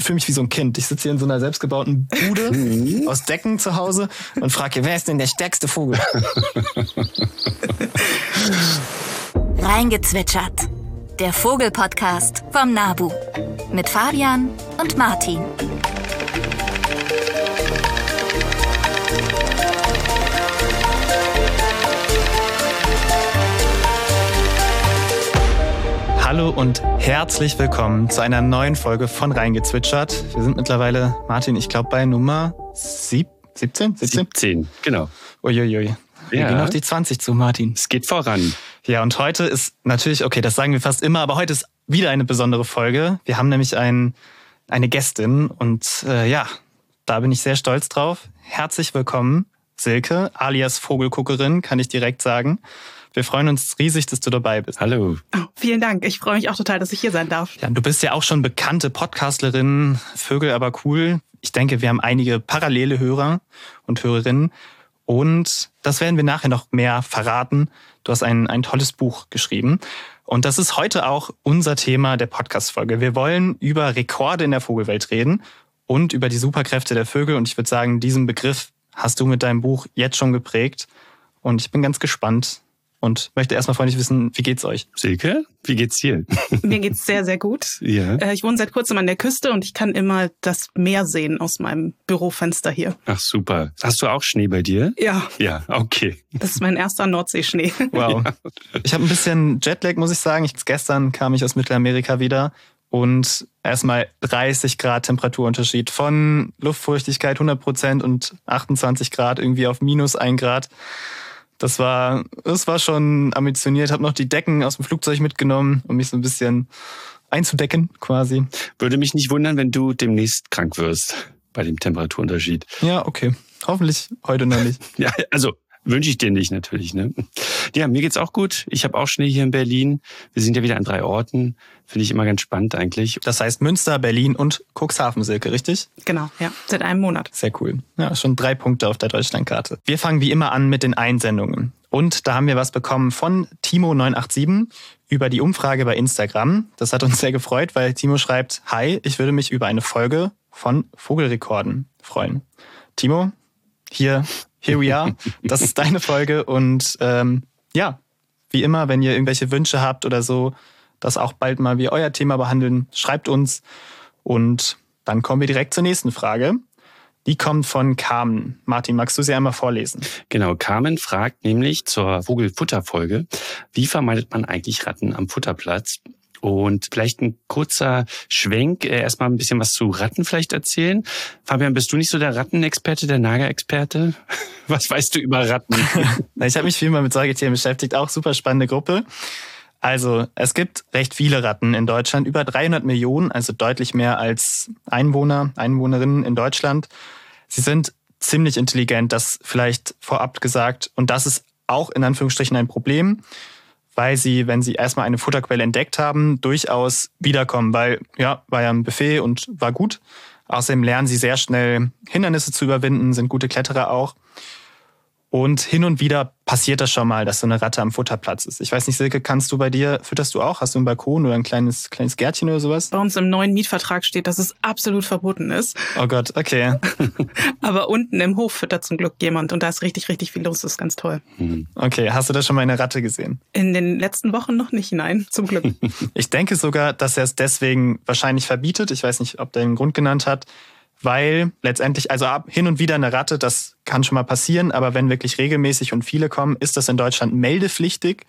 fühle mich wie so ein Kind. Ich sitze hier in so einer selbstgebauten Bude mhm. aus Decken zu Hause und frage, wer ist denn der stärkste Vogel? Reingezwitschert. Der Vogelpodcast vom Nabu. Mit Fabian und Martin. Hallo und herzlich willkommen zu einer neuen Folge von Reingezwitschert. Wir sind mittlerweile, Martin, ich glaube bei Nummer sieb, 17? 17? 17, genau. Uiuiui. Wir ja. gehen auf die 20 zu, Martin. Es geht voran. Ja, und heute ist natürlich, okay, das sagen wir fast immer, aber heute ist wieder eine besondere Folge. Wir haben nämlich ein, eine Gästin und äh, ja, da bin ich sehr stolz drauf. Herzlich willkommen, Silke, alias Vogelguckerin, kann ich direkt sagen. Wir freuen uns riesig, dass du dabei bist. Hallo. Oh, vielen Dank. Ich freue mich auch total, dass ich hier sein darf. Ja, du bist ja auch schon bekannte Podcastlerin, Vögel aber cool. Ich denke, wir haben einige parallele Hörer und Hörerinnen. Und das werden wir nachher noch mehr verraten. Du hast ein, ein tolles Buch geschrieben. Und das ist heute auch unser Thema der Podcast-Folge. Wir wollen über Rekorde in der Vogelwelt reden und über die Superkräfte der Vögel. Und ich würde sagen, diesen Begriff hast du mit deinem Buch jetzt schon geprägt. Und ich bin ganz gespannt, und möchte erstmal freundlich wissen, wie geht's euch? Silke, wie geht's dir? Mir geht's sehr, sehr gut. Ja. Äh, ich wohne seit kurzem an der Küste und ich kann immer das Meer sehen aus meinem Bürofenster hier. Ach super. Hast du auch Schnee bei dir? Ja. Ja, okay. Das ist mein erster Nordseeschnee. Wow. Ja. Ich habe ein bisschen Jetlag, muss ich sagen. Ich, gestern kam ich aus Mittelamerika wieder und erstmal 30 Grad Temperaturunterschied von Luftfeuchtigkeit 100 Prozent und 28 Grad irgendwie auf minus 1 Grad. Das war, das war schon ambitioniert. Habe noch die Decken aus dem Flugzeug mitgenommen, um mich so ein bisschen einzudecken, quasi. Würde mich nicht wundern, wenn du demnächst krank wirst bei dem Temperaturunterschied. Ja, okay. Hoffentlich heute noch nicht. ja, also Wünsche ich dir nicht natürlich. Ne? Ja, mir geht's auch gut. Ich habe auch Schnee hier in Berlin. Wir sind ja wieder an drei Orten. Finde ich immer ganz spannend eigentlich. Das heißt Münster, Berlin und Cuxhaven, Silke, richtig? Genau, ja. Seit einem Monat. Sehr cool. Ja, schon drei Punkte auf der Deutschlandkarte. Wir fangen wie immer an mit den Einsendungen. Und da haben wir was bekommen von Timo987 über die Umfrage bei Instagram. Das hat uns sehr gefreut, weil Timo schreibt, Hi, ich würde mich über eine Folge von Vogelrekorden freuen. Timo, hier here we are. Das ist deine Folge und ähm, ja, wie immer, wenn ihr irgendwelche Wünsche habt oder so, dass auch bald mal wir euer Thema behandeln, schreibt uns und dann kommen wir direkt zur nächsten Frage. Die kommt von Carmen. Martin, magst du sie einmal vorlesen? Genau, Carmen fragt nämlich zur Vogelfutterfolge, wie vermeidet man eigentlich Ratten am Futterplatz? Und vielleicht ein kurzer Schwenk, äh, erstmal ein bisschen was zu Ratten vielleicht erzählen. Fabian, bist du nicht so der Rattenexperte, der Nagerexperte? Was weißt du über Ratten? ich habe mich viel mal mit Säugetieren beschäftigt, auch super spannende Gruppe. Also, es gibt recht viele Ratten in Deutschland, über 300 Millionen, also deutlich mehr als Einwohner, Einwohnerinnen in Deutschland. Sie sind ziemlich intelligent, das vielleicht vorab gesagt. Und das ist auch in Anführungsstrichen ein Problem weil sie, wenn sie erstmal eine Futterquelle entdeckt haben, durchaus wiederkommen, weil ja, war ja ein Buffet und war gut. Außerdem lernen sie sehr schnell Hindernisse zu überwinden, sind gute Kletterer auch. Und hin und wieder passiert das schon mal, dass so eine Ratte am Futterplatz ist. Ich weiß nicht, Silke, kannst du bei dir, fütterst du auch? Hast du einen Balkon oder ein kleines, kleines Gärtchen oder sowas? Bei uns im neuen Mietvertrag steht, dass es absolut verboten ist. Oh Gott, okay. Aber unten im Hof füttert zum Glück jemand und da ist richtig, richtig viel los. Das ist ganz toll. Mhm. Okay, hast du da schon mal eine Ratte gesehen? In den letzten Wochen noch nicht, nein, zum Glück. ich denke sogar, dass er es deswegen wahrscheinlich verbietet. Ich weiß nicht, ob der einen Grund genannt hat weil letztendlich, also ab hin und wieder eine Ratte, das kann schon mal passieren, aber wenn wirklich regelmäßig und viele kommen, ist das in Deutschland meldepflichtig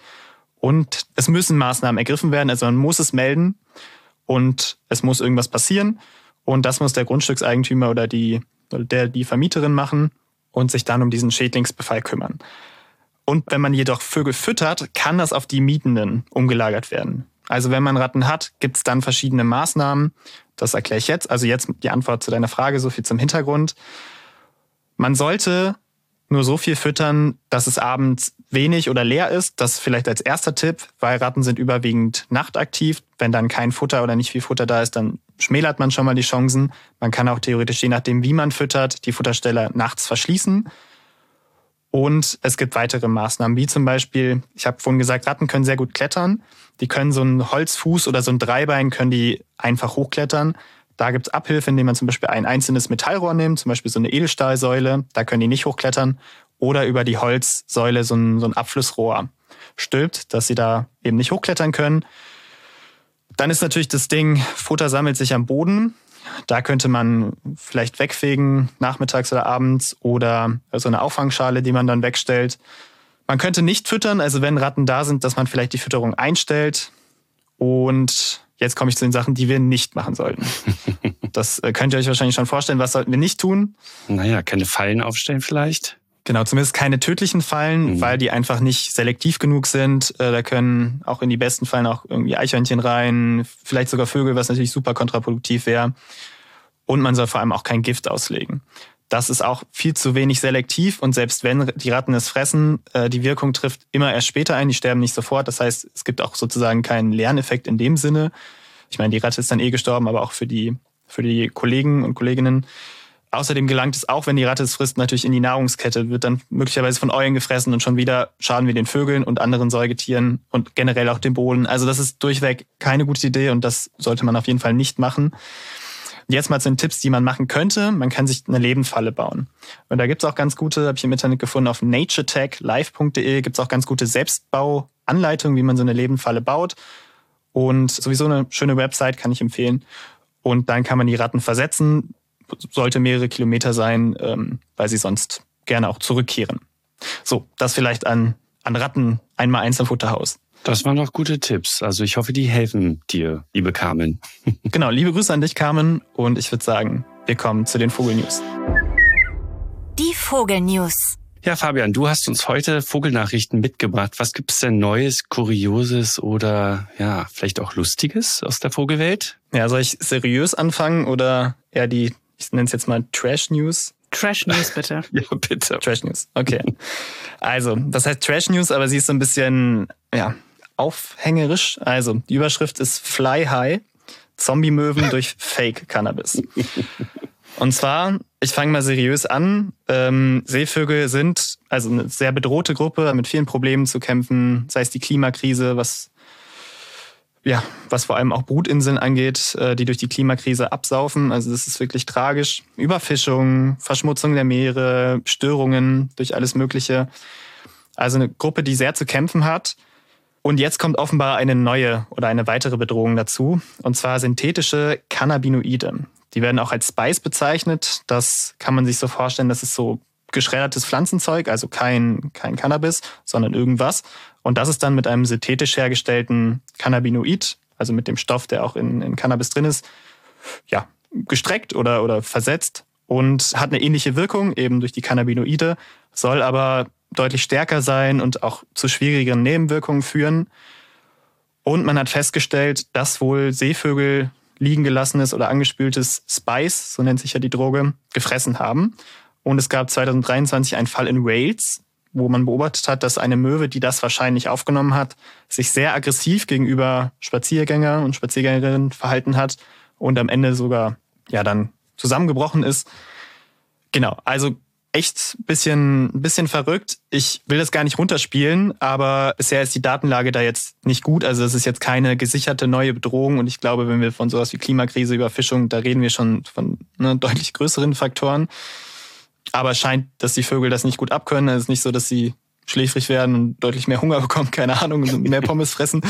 und es müssen Maßnahmen ergriffen werden. Also man muss es melden und es muss irgendwas passieren und das muss der Grundstückseigentümer oder die, der, die Vermieterin machen und sich dann um diesen Schädlingsbefall kümmern. Und wenn man jedoch Vögel füttert, kann das auf die Mietenden umgelagert werden. Also wenn man Ratten hat, gibt es dann verschiedene Maßnahmen. Das erkläre ich jetzt. Also jetzt die Antwort zu deiner Frage, so viel zum Hintergrund. Man sollte nur so viel füttern, dass es abends wenig oder leer ist. Das vielleicht als erster Tipp, weil Ratten sind überwiegend nachtaktiv. Wenn dann kein Futter oder nicht viel Futter da ist, dann schmälert man schon mal die Chancen. Man kann auch theoretisch, je nachdem, wie man füttert, die Futterstelle nachts verschließen. Und es gibt weitere Maßnahmen, wie zum Beispiel, ich habe vorhin gesagt, Ratten können sehr gut klettern. Die können so einen Holzfuß oder so ein Dreibein können die einfach hochklettern. Da gibt es Abhilfe, indem man zum Beispiel ein einzelnes Metallrohr nimmt, zum Beispiel so eine Edelstahlsäule, da können die nicht hochklettern, oder über die Holzsäule so ein, so ein Abflussrohr stülpt, dass sie da eben nicht hochklettern können. Dann ist natürlich das Ding, Futter sammelt sich am Boden. Da könnte man vielleicht wegfegen, nachmittags oder abends, oder so eine Auffangschale, die man dann wegstellt. Man könnte nicht füttern, also wenn Ratten da sind, dass man vielleicht die Fütterung einstellt. Und jetzt komme ich zu den Sachen, die wir nicht machen sollten. Das äh, könnt ihr euch wahrscheinlich schon vorstellen. Was sollten wir nicht tun? Naja, keine Fallen aufstellen vielleicht. Genau, zumindest keine tödlichen Fallen, mhm. weil die einfach nicht selektiv genug sind. Äh, da können auch in die besten Fallen auch irgendwie Eichhörnchen rein, vielleicht sogar Vögel, was natürlich super kontraproduktiv wäre. Und man soll vor allem auch kein Gift auslegen. Das ist auch viel zu wenig selektiv und selbst wenn die Ratten es fressen, äh, die Wirkung trifft immer erst später ein, die sterben nicht sofort. Das heißt, es gibt auch sozusagen keinen Lerneffekt in dem Sinne. Ich meine, die Ratte ist dann eh gestorben, aber auch für die, für die Kollegen und Kolleginnen Außerdem gelangt es auch, wenn die Ratte es frisst, natürlich in die Nahrungskette, wird dann möglicherweise von Eulen gefressen und schon wieder schaden wir den Vögeln und anderen Säugetieren und generell auch dem Boden. Also das ist durchweg keine gute Idee und das sollte man auf jeden Fall nicht machen. Jetzt mal zu den Tipps, die man machen könnte. Man kann sich eine Lebenfalle bauen. Und da gibt's auch ganz gute, habe ich im Internet gefunden, auf naturetechlive.de gibt's auch ganz gute Selbstbauanleitungen, wie man so eine Lebenfalle baut. Und sowieso eine schöne Website kann ich empfehlen. Und dann kann man die Ratten versetzen sollte mehrere Kilometer sein, ähm, weil sie sonst gerne auch zurückkehren. So, das vielleicht an, an Ratten einmal Einzelfutterhaus. Das waren doch gute Tipps. Also ich hoffe, die helfen dir, liebe Carmen. genau, liebe Grüße an dich, Carmen. Und ich würde sagen, wir kommen zu den Vogelnews. Die Vogelnews. Ja, Fabian, du hast uns heute Vogelnachrichten mitgebracht. Was gibt's denn Neues, Kurioses oder ja, vielleicht auch Lustiges aus der Vogelwelt? Ja, soll ich seriös anfangen oder eher die ich nenne es jetzt mal Trash News. Trash News, bitte. ja, bitte. Trash News, okay. Also, das heißt Trash News, aber sie ist so ein bisschen, ja, aufhängerisch. Also, die Überschrift ist Fly High, Zombie-Möwen durch Fake Cannabis. Und zwar, ich fange mal seriös an. Ähm, Seevögel sind also eine sehr bedrohte Gruppe mit vielen Problemen zu kämpfen, sei es die Klimakrise, was ja, was vor allem auch Brutinseln angeht, äh, die durch die Klimakrise absaufen. Also das ist wirklich tragisch. Überfischung, Verschmutzung der Meere, Störungen durch alles Mögliche. Also eine Gruppe, die sehr zu kämpfen hat. Und jetzt kommt offenbar eine neue oder eine weitere Bedrohung dazu, und zwar synthetische Cannabinoide. Die werden auch als Spice bezeichnet. Das kann man sich so vorstellen, das ist so geschreddertes Pflanzenzeug, also kein, kein Cannabis, sondern irgendwas. Und das ist dann mit einem synthetisch hergestellten Cannabinoid, also mit dem Stoff, der auch in, in Cannabis drin ist, ja, gestreckt oder, oder versetzt und hat eine ähnliche Wirkung, eben durch die Cannabinoide, soll aber deutlich stärker sein und auch zu schwierigeren Nebenwirkungen führen. Und man hat festgestellt, dass wohl Seevögel liegen gelassenes oder angespültes Spice, so nennt sich ja die Droge, gefressen haben. Und es gab 2023 einen Fall in Wales, wo man beobachtet hat, dass eine Möwe, die das wahrscheinlich aufgenommen hat, sich sehr aggressiv gegenüber Spaziergänger und Spaziergängerinnen verhalten hat und am Ende sogar ja dann zusammengebrochen ist. Genau, also echt bisschen, bisschen verrückt. Ich will das gar nicht runterspielen, aber bisher ist die Datenlage da jetzt nicht gut. Also es ist jetzt keine gesicherte neue Bedrohung und ich glaube, wenn wir von sowas wie Klimakrise, Überfischung, da reden wir schon von ne, deutlich größeren Faktoren. Aber es scheint, dass die Vögel das nicht gut abkönnen. Es ist nicht so, dass sie schläfrig werden und deutlich mehr Hunger bekommen, keine Ahnung, und mehr Pommes fressen,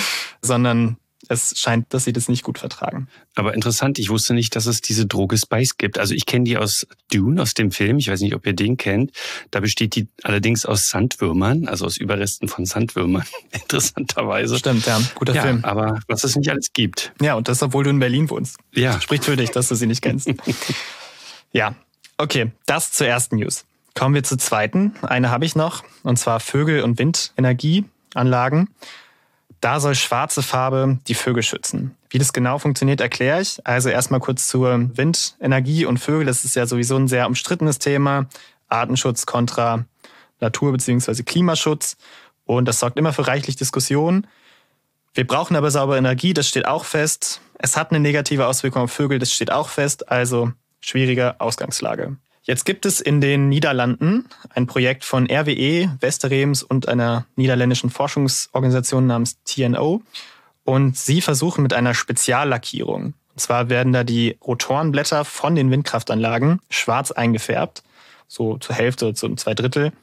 sondern es scheint, dass sie das nicht gut vertragen. Aber interessant, ich wusste nicht, dass es diese Droge Spice gibt. Also ich kenne die aus Dune, aus dem Film. Ich weiß nicht, ob ihr den kennt. Da besteht die allerdings aus Sandwürmern, also aus Überresten von Sandwürmern. Interessanterweise. Stimmt, ja. Guter ja, Film. Aber was es nicht alles gibt. Ja, und das, obwohl du in Berlin wohnst. Ja. Spricht für dich, dass du sie nicht kennst. ja, Okay, das zur ersten News. Kommen wir zur zweiten. Eine habe ich noch, und zwar Vögel- und Windenergieanlagen. Da soll schwarze Farbe die Vögel schützen. Wie das genau funktioniert, erkläre ich. Also erstmal kurz zur Windenergie und Vögel. Das ist ja sowieso ein sehr umstrittenes Thema. Artenschutz kontra Natur- bzw. Klimaschutz. Und das sorgt immer für reichlich Diskussionen. Wir brauchen aber saubere Energie, das steht auch fest. Es hat eine negative Auswirkung auf Vögel, das steht auch fest. Also schwierige Ausgangslage. Jetzt gibt es in den Niederlanden ein Projekt von RWE, Westerems und einer niederländischen Forschungsorganisation namens TNO. Und sie versuchen mit einer Speziallackierung, Und zwar werden da die Rotorenblätter von den Windkraftanlagen schwarz eingefärbt, so zur Hälfte, zu zwei Drittel.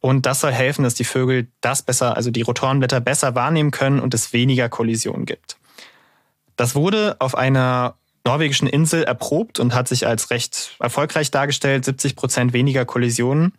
Und das soll helfen, dass die Vögel das besser, also die Rotorenblätter besser wahrnehmen können und es weniger Kollisionen gibt. Das wurde auf einer norwegischen Insel erprobt und hat sich als recht erfolgreich dargestellt, 70 Prozent weniger Kollisionen.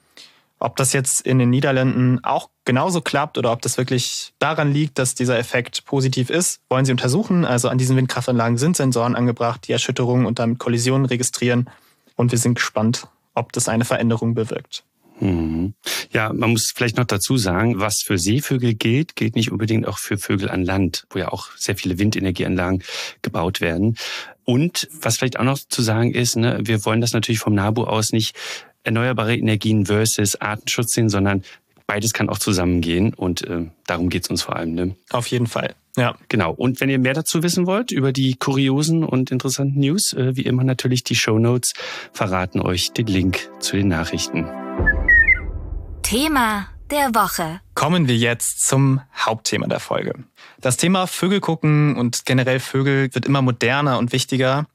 Ob das jetzt in den Niederlanden auch genauso klappt oder ob das wirklich daran liegt, dass dieser Effekt positiv ist, wollen sie untersuchen. Also an diesen Windkraftanlagen sind Sensoren angebracht, die Erschütterungen und damit Kollisionen registrieren. Und wir sind gespannt, ob das eine Veränderung bewirkt. Mhm. Ja, man muss vielleicht noch dazu sagen, was für Seevögel gilt, gilt nicht unbedingt auch für Vögel an Land, wo ja auch sehr viele Windenergieanlagen gebaut werden. Und was vielleicht auch noch zu sagen ist, ne, wir wollen das natürlich vom NABU aus nicht erneuerbare Energien versus Artenschutz sehen, sondern beides kann auch zusammengehen und äh, darum geht's uns vor allem. Ne? Auf jeden Fall. Ja. Genau. Und wenn ihr mehr dazu wissen wollt, über die kuriosen und interessanten News, äh, wie immer natürlich die Show Notes verraten euch den Link zu den Nachrichten. Thema der Woche. Kommen wir jetzt zum Hauptthema der Folge. Das Thema Vögel gucken und generell Vögel wird immer moderner und wichtiger.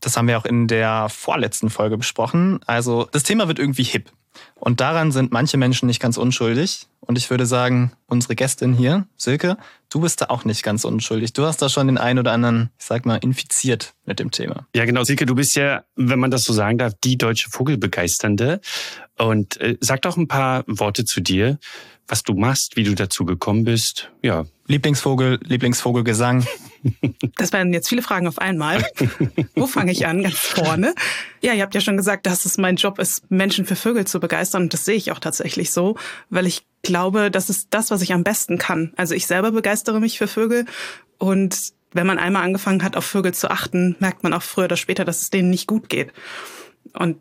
Das haben wir auch in der vorletzten Folge besprochen. Also das Thema wird irgendwie hip. Und daran sind manche Menschen nicht ganz unschuldig. Und ich würde sagen, unsere Gästin hier, Silke, du bist da auch nicht ganz unschuldig. Du hast da schon den einen oder anderen, ich sag mal, infiziert mit dem Thema. Ja, genau. Silke, du bist ja, wenn man das so sagen darf, die deutsche Vogelbegeisternde. Und äh, sag doch ein paar Worte zu dir, was du machst, wie du dazu gekommen bist. Ja. Lieblingsvogel, Lieblingsvogelgesang. Das wären jetzt viele Fragen auf einmal. Wo fange ich an? Ganz vorne. Ja, ihr habt ja schon gesagt, dass es mein Job ist, Menschen für Vögel zu begeistern. Und das sehe ich auch tatsächlich so, weil ich glaube, das ist das, was ich am besten kann. Also ich selber begeistere mich für Vögel und wenn man einmal angefangen hat, auf Vögel zu achten, merkt man auch früher oder später, dass es denen nicht gut geht. Und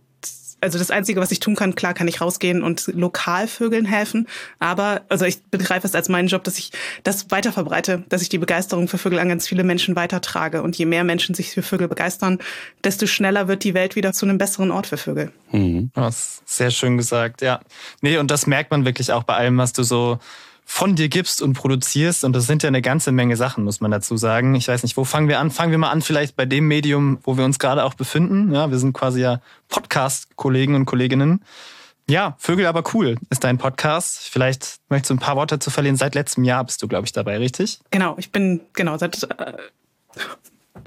also das Einzige, was ich tun kann, klar kann ich rausgehen und Lokalvögeln helfen, aber also ich begreife es als meinen Job, dass ich das weiter verbreite, dass ich die Begeisterung für Vögel an ganz viele Menschen weitertrage und je mehr Menschen sich für Vögel begeistern, desto schneller wird die Welt wieder zu einem besseren Ort für Vögel. Mhm. Das sehr schön gesagt, ja. Nee, und das merkt man wirklich auch bei allem, was du so von dir gibst und produzierst. Und das sind ja eine ganze Menge Sachen, muss man dazu sagen. Ich weiß nicht, wo fangen wir an? Fangen wir mal an, vielleicht bei dem Medium, wo wir uns gerade auch befinden. Ja, wir sind quasi ja Podcast-Kollegen und Kolleginnen. Ja, Vögel aber cool ist dein Podcast. Vielleicht möchtest du ein paar Worte zu verlieren. Seit letztem Jahr bist du, glaube ich, dabei, richtig? Genau, ich bin, genau, seit äh,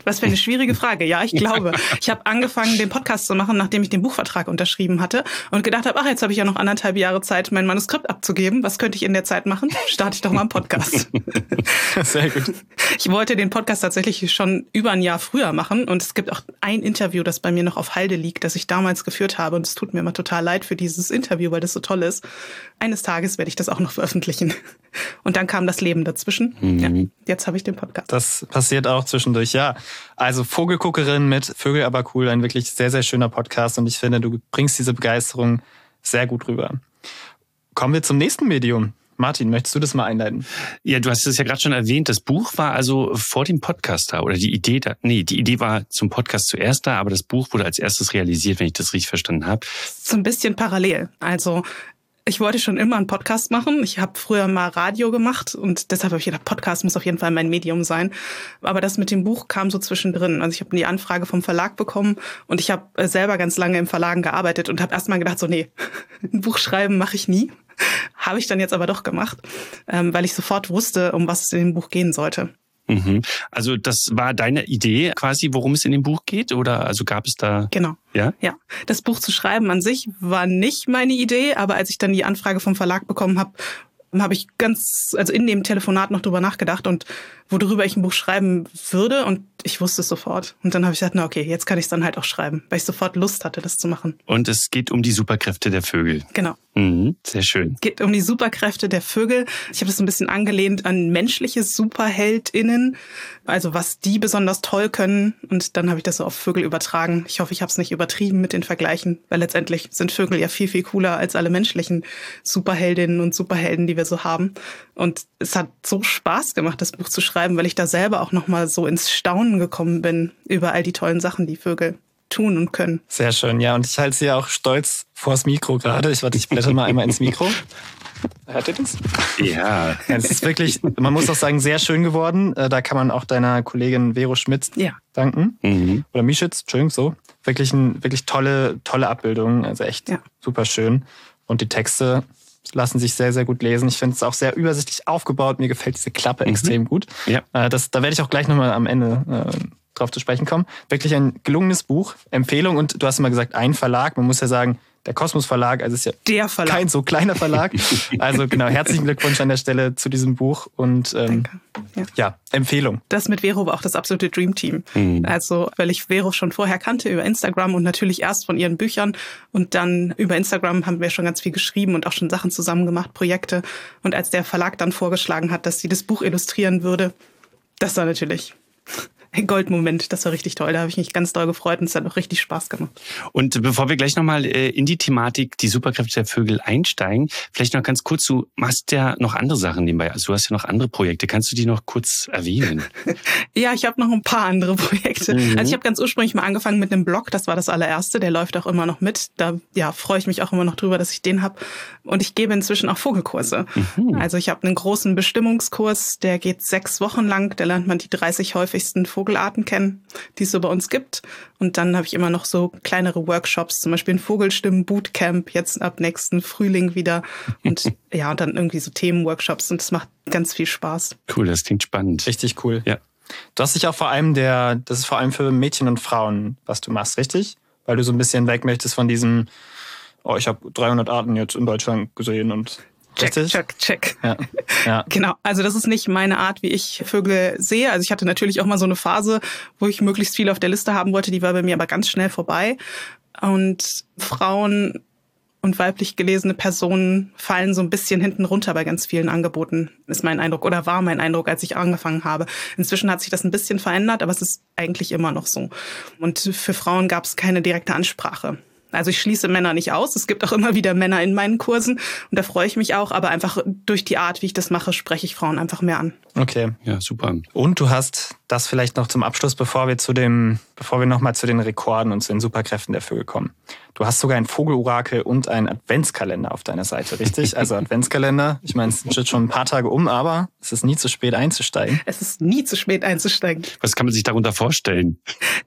was für eine schwierige Frage. Ja, ich glaube. Ich habe angefangen, den Podcast zu machen, nachdem ich den Buchvertrag unterschrieben hatte und gedacht habe, ach, jetzt habe ich ja noch anderthalb Jahre Zeit, mein Manuskript abzugeben. Was könnte ich in der Zeit machen? Starte ich doch mal einen Podcast. Sehr gut. Ich wollte den Podcast tatsächlich schon über ein Jahr früher machen und es gibt auch ein Interview, das bei mir noch auf Halde liegt, das ich damals geführt habe und es tut mir immer total leid für dieses Interview, weil das so toll ist. Eines Tages werde ich das auch noch veröffentlichen. Und dann kam das Leben dazwischen. Mhm. Ja, jetzt habe ich den Podcast. Das passiert auch zwischendurch, ja. Also Vogelguckerin mit Vögel aber cool, ein wirklich sehr, sehr schöner Podcast und ich finde, du bringst diese Begeisterung sehr gut rüber. Kommen wir zum nächsten Medium. Martin, möchtest du das mal einleiten? Ja, du hast es ja gerade schon erwähnt. Das Buch war also vor dem Podcast da oder die Idee da. Nee, die Idee war zum Podcast zuerst da, aber das Buch wurde als erstes realisiert, wenn ich das richtig verstanden habe. So ein bisschen parallel. Also ich wollte schon immer einen Podcast machen. Ich habe früher mal Radio gemacht und deshalb habe ich gedacht, Podcast muss auf jeden Fall mein Medium sein. Aber das mit dem Buch kam so zwischendrin. Also ich habe die Anfrage vom Verlag bekommen und ich habe äh, selber ganz lange im Verlagen gearbeitet und habe erstmal gedacht, so nee, ein Buch schreiben mache ich nie. habe ich dann jetzt aber doch gemacht, ähm, weil ich sofort wusste, um was es in dem Buch gehen sollte. Mhm. Also das war deine Idee quasi, worum es in dem Buch geht? Oder also gab es da. Genau. Ja? Ja. Das Buch zu schreiben an sich war nicht meine Idee, aber als ich dann die Anfrage vom Verlag bekommen habe, habe ich ganz, also in dem Telefonat noch drüber nachgedacht und worüber ich ein Buch schreiben würde und ich wusste es sofort. Und dann habe ich gesagt, na okay, jetzt kann ich es dann halt auch schreiben, weil ich sofort Lust hatte, das zu machen. Und es geht um die Superkräfte der Vögel. Genau. Mhm, sehr schön. Es geht um die Superkräfte der Vögel. Ich habe das ein bisschen angelehnt an menschliche SuperheldInnen, also was die besonders toll können. Und dann habe ich das so auf Vögel übertragen. Ich hoffe, ich habe es nicht übertrieben mit den Vergleichen, weil letztendlich sind Vögel ja viel, viel cooler als alle menschlichen Superheldinnen und Superhelden, die wir so haben. Und es hat so Spaß gemacht, das Buch zu schreiben, weil ich da selber auch nochmal so ins Staunen gekommen bin über all die tollen Sachen, die Vögel tun und können. Sehr schön, ja. Und ich halte sie ja auch stolz vors Mikro gerade. Ich warte, ich blätter mal einmal ins Mikro. Hört ihr das? Ja. ja. Es ist wirklich, man muss auch sagen, sehr schön geworden. Äh, da kann man auch deiner Kollegin Vero Schmitz ja. danken. Mhm. Oder Mischitz, Entschuldigung, so. Wirklich, ein, wirklich tolle, tolle Abbildung. Also echt ja. super schön. Und die Texte lassen sich sehr, sehr gut lesen. Ich finde es auch sehr übersichtlich aufgebaut. Mir gefällt diese Klappe mhm. extrem gut. Ja. Äh, das, da werde ich auch gleich nochmal am Ende äh, drauf zu sprechen kommen. Wirklich ein gelungenes Buch, Empfehlung. Und du hast immer gesagt, ein Verlag. Man muss ja sagen, der Kosmos Verlag, also ist ja der Verlag. kein so kleiner Verlag. Also genau, herzlichen Glückwunsch an der Stelle zu diesem Buch und ähm, ja. ja. Empfehlung. Das mit Vero war auch das absolute Dream Team. Mhm. Also, weil ich Vero schon vorher kannte über Instagram und natürlich erst von ihren Büchern und dann über Instagram haben wir schon ganz viel geschrieben und auch schon Sachen zusammen gemacht, Projekte. Und als der Verlag dann vorgeschlagen hat, dass sie das Buch illustrieren würde, das war natürlich ein Goldmoment. Das war richtig toll. Da habe ich mich ganz doll gefreut und es hat auch richtig Spaß gemacht. Und bevor wir gleich nochmal äh, in die Thematik, die Superkräfte der Vögel einsteigen, vielleicht noch ganz kurz, du machst ja noch andere Sachen nebenbei. Also du hast ja noch andere Projekte. Kannst du die noch kurz erwähnen? ja, ich habe noch ein paar andere Projekte. Mhm. Also ich habe ganz ursprünglich mal angefangen mit einem Blog. Das war das allererste. Der läuft auch immer noch mit. Da ja, freue ich mich auch immer noch drüber, dass ich den habe. Und ich gebe inzwischen auch Vogelkurse. Mhm. Also ich habe einen großen Bestimmungskurs, der geht sechs Wochen lang. Da lernt man die 30 häufigsten Vogel Vogelarten kennen, die es so bei uns gibt. Und dann habe ich immer noch so kleinere Workshops, zum Beispiel ein Vogelstimmen-Bootcamp jetzt ab nächsten Frühling wieder. Und ja, und dann irgendwie so Themenworkshops und das macht ganz viel Spaß. Cool, das klingt spannend. Richtig cool. Ja. Du hast dich auch vor allem der, das ist vor allem für Mädchen und Frauen, was du machst, richtig? Weil du so ein bisschen weg möchtest von diesem, oh, ich habe 300 Arten jetzt in Deutschland gesehen und Check, Richtig? check, check. Ja. ja. Genau. Also das ist nicht meine Art, wie ich Vögel sehe. Also ich hatte natürlich auch mal so eine Phase, wo ich möglichst viel auf der Liste haben wollte. Die war bei mir aber ganz schnell vorbei. Und Frauen und weiblich gelesene Personen fallen so ein bisschen hinten runter bei ganz vielen Angeboten, ist mein Eindruck oder war mein Eindruck, als ich angefangen habe. Inzwischen hat sich das ein bisschen verändert, aber es ist eigentlich immer noch so. Und für Frauen gab es keine direkte Ansprache. Also ich schließe Männer nicht aus. Es gibt auch immer wieder Männer in meinen Kursen und da freue ich mich auch. Aber einfach durch die Art, wie ich das mache, spreche ich Frauen einfach mehr an. Okay. Ja, super. Und du hast das vielleicht noch zum Abschluss, bevor wir zu dem, bevor wir nochmal zu den Rekorden und zu den Superkräften der Vögel kommen. Du hast sogar ein Vogelurakel und einen Adventskalender auf deiner Seite, richtig? Also Adventskalender. Ich meine, es sind schon ein paar Tage um, aber es ist nie zu spät einzusteigen. Es ist nie zu spät einzusteigen. Was kann man sich darunter vorstellen?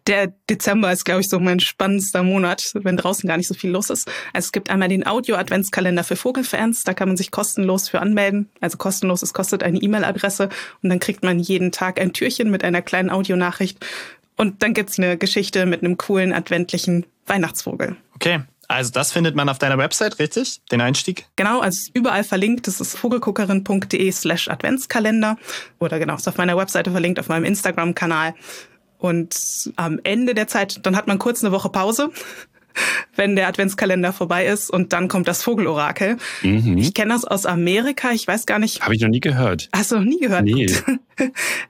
Der Dezember ist, glaube ich, so mein spannendster Monat, wenn draußen gar nicht so viel los ist. Also es gibt einmal den Audio-Adventskalender für Vogelfans. Da kann man sich kostenlos für anmelden. Also kostenlos, es kostet eine E-Mail-Adresse und dann kriegt man jeden Tag ein Türchen mit einer kleinen Audionachricht. Und dann gibt's eine Geschichte mit einem coolen adventlichen Weihnachtsvogel. Okay. Also das findet man auf deiner Website, richtig? Den Einstieg? Genau, also überall verlinkt. Das ist vogelguckerin.de slash Adventskalender. Oder genau, ist auf meiner Webseite verlinkt, auf meinem Instagram-Kanal. Und am Ende der Zeit, dann hat man kurz eine Woche Pause wenn der Adventskalender vorbei ist und dann kommt das Vogelorakel. Mhm. Ich kenne das aus Amerika, ich weiß gar nicht. Habe ich noch nie gehört. Hast du noch nie gehört? Nee.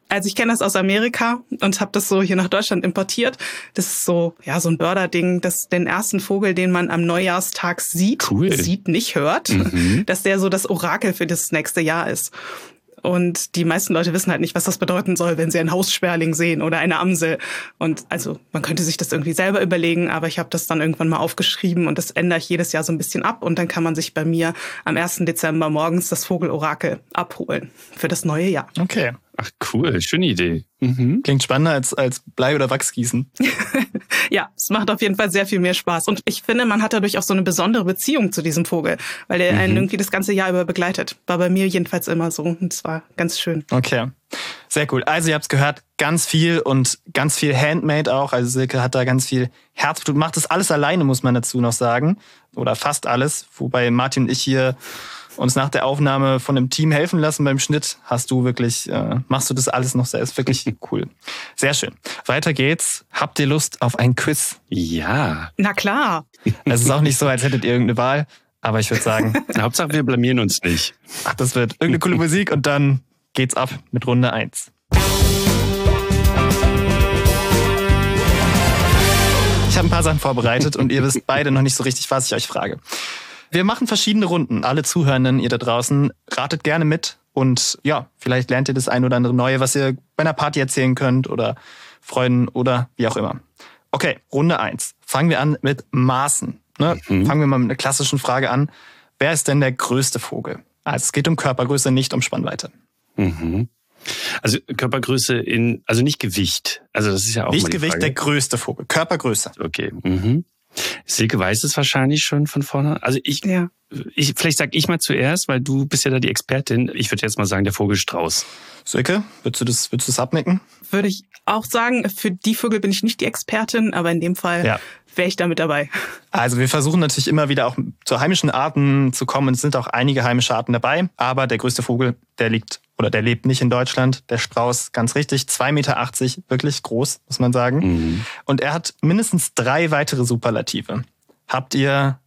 Also ich kenne das aus Amerika und habe das so hier nach Deutschland importiert. Das ist so, ja, so ein Börder-Ding, dass den ersten Vogel, den man am Neujahrstag sieht, cool. sieht, nicht hört, mhm. dass der so das Orakel für das nächste Jahr ist. Und die meisten Leute wissen halt nicht, was das bedeuten soll, wenn sie einen Haussperling sehen oder eine Amsel. Und also man könnte sich das irgendwie selber überlegen, aber ich habe das dann irgendwann mal aufgeschrieben und das ändere ich jedes Jahr so ein bisschen ab. Und dann kann man sich bei mir am 1. Dezember morgens das Vogelorakel abholen für das neue Jahr. Okay. Ach cool, schöne Idee. Mhm. Klingt spannender als, als Blei- oder Wachsgießen. ja, es macht auf jeden Fall sehr viel mehr Spaß. Und ich finde, man hat dadurch auch so eine besondere Beziehung zu diesem Vogel, weil er mhm. einen irgendwie das ganze Jahr über begleitet. War bei mir jedenfalls immer so und es war ganz schön. Okay. Sehr cool. Also ihr habt es gehört, ganz viel und ganz viel Handmade auch. Also Silke hat da ganz viel Herzblut. Macht das alles alleine, muss man dazu noch sagen. Oder fast alles. Wobei Martin und ich hier uns nach der Aufnahme von dem Team helfen lassen beim Schnitt, hast du wirklich, äh, machst du das alles noch selbst. Wirklich cool. Sehr schön. Weiter geht's. Habt ihr Lust auf ein Quiz? Ja. Na klar. Es ist auch nicht so, als hättet ihr irgendeine Wahl. Aber ich würde sagen. Hauptsache, wir blamieren uns nicht. Ach, das wird irgendeine coole Musik und dann geht's ab mit Runde 1. Ich habe ein paar Sachen vorbereitet und ihr wisst beide noch nicht so richtig, was ich euch frage. Wir machen verschiedene Runden. Alle Zuhörenden, ihr da draußen, ratet gerne mit. Und ja, vielleicht lernt ihr das ein oder andere Neue, was ihr bei einer Party erzählen könnt oder Freunden oder wie auch immer. Okay, Runde eins. Fangen wir an mit Maßen. Ne? Mhm. Fangen wir mal mit einer klassischen Frage an. Wer ist denn der größte Vogel? Also es geht um Körpergröße, nicht um Spannweite. Mhm. Also Körpergröße in, also nicht Gewicht. Also das ist ja auch Nicht Gewicht, Frage. der größte Vogel. Körpergröße. Okay. Mhm. Silke weiß es wahrscheinlich schon von vorne. Also ich, Ja. ich vielleicht sag ich mal zuerst, weil du bist ja da die Expertin. Ich würde jetzt mal sagen, der Vogelstrauß. Silke, würdest du das, würdest du das abnicken? Würde ich auch sagen, für die Vögel bin ich nicht die Expertin, aber in dem Fall Ja. wäre ich da mit dabei. Also wir versuchen natürlich immer wieder auch zu heimischen Arten zu kommen. Es sind auch einige heimische Arten dabei. Aber der größte Vogel, der liegt oder der lebt nicht in Deutschland. Der Strauß, ganz richtig, 2,80 Meter, wirklich groß, muss man sagen. Mhm. Und er hat mindestens drei weitere Superlative. Habt ihr,